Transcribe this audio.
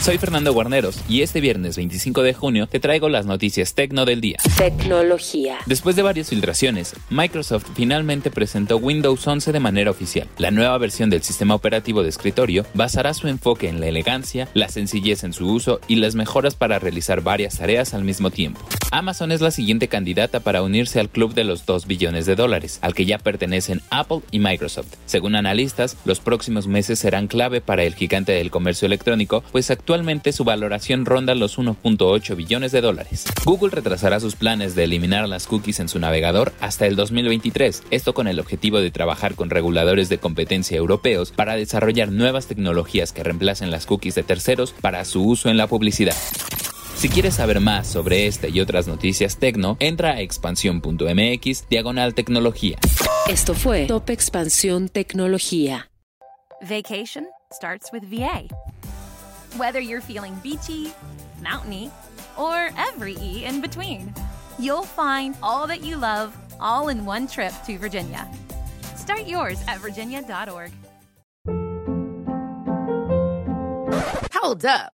Soy Fernando Guarneros y este viernes 25 de junio te traigo las noticias tecno del día. Tecnología. Después de varias filtraciones, Microsoft finalmente presentó Windows 11 de manera oficial. La nueva versión del sistema operativo de escritorio basará su enfoque en la elegancia, la sencillez en su uso y las mejoras para realizar varias tareas al mismo tiempo. Amazon es la siguiente candidata para unirse al club de los 2 billones de dólares, al que ya pertenecen Apple y Microsoft. Según analistas, los próximos meses serán clave para el gigante del comercio electrónico, pues actualmente su valoración ronda los 1.8 billones de dólares. Google retrasará sus planes de eliminar las cookies en su navegador hasta el 2023, esto con el objetivo de trabajar con reguladores de competencia europeos para desarrollar nuevas tecnologías que reemplacen las cookies de terceros para su uso en la publicidad. Si quieres saber más sobre este y otras noticias tecno, entra a expansión.mx diagonal tecnología. Esto fue Top Expansión Tecnología. Vacation starts with VA. Whether you're feeling beachy, mountainy, or every E in between, you'll find all that you love all in one trip to Virginia. Start yours at virginia.org. Hold up.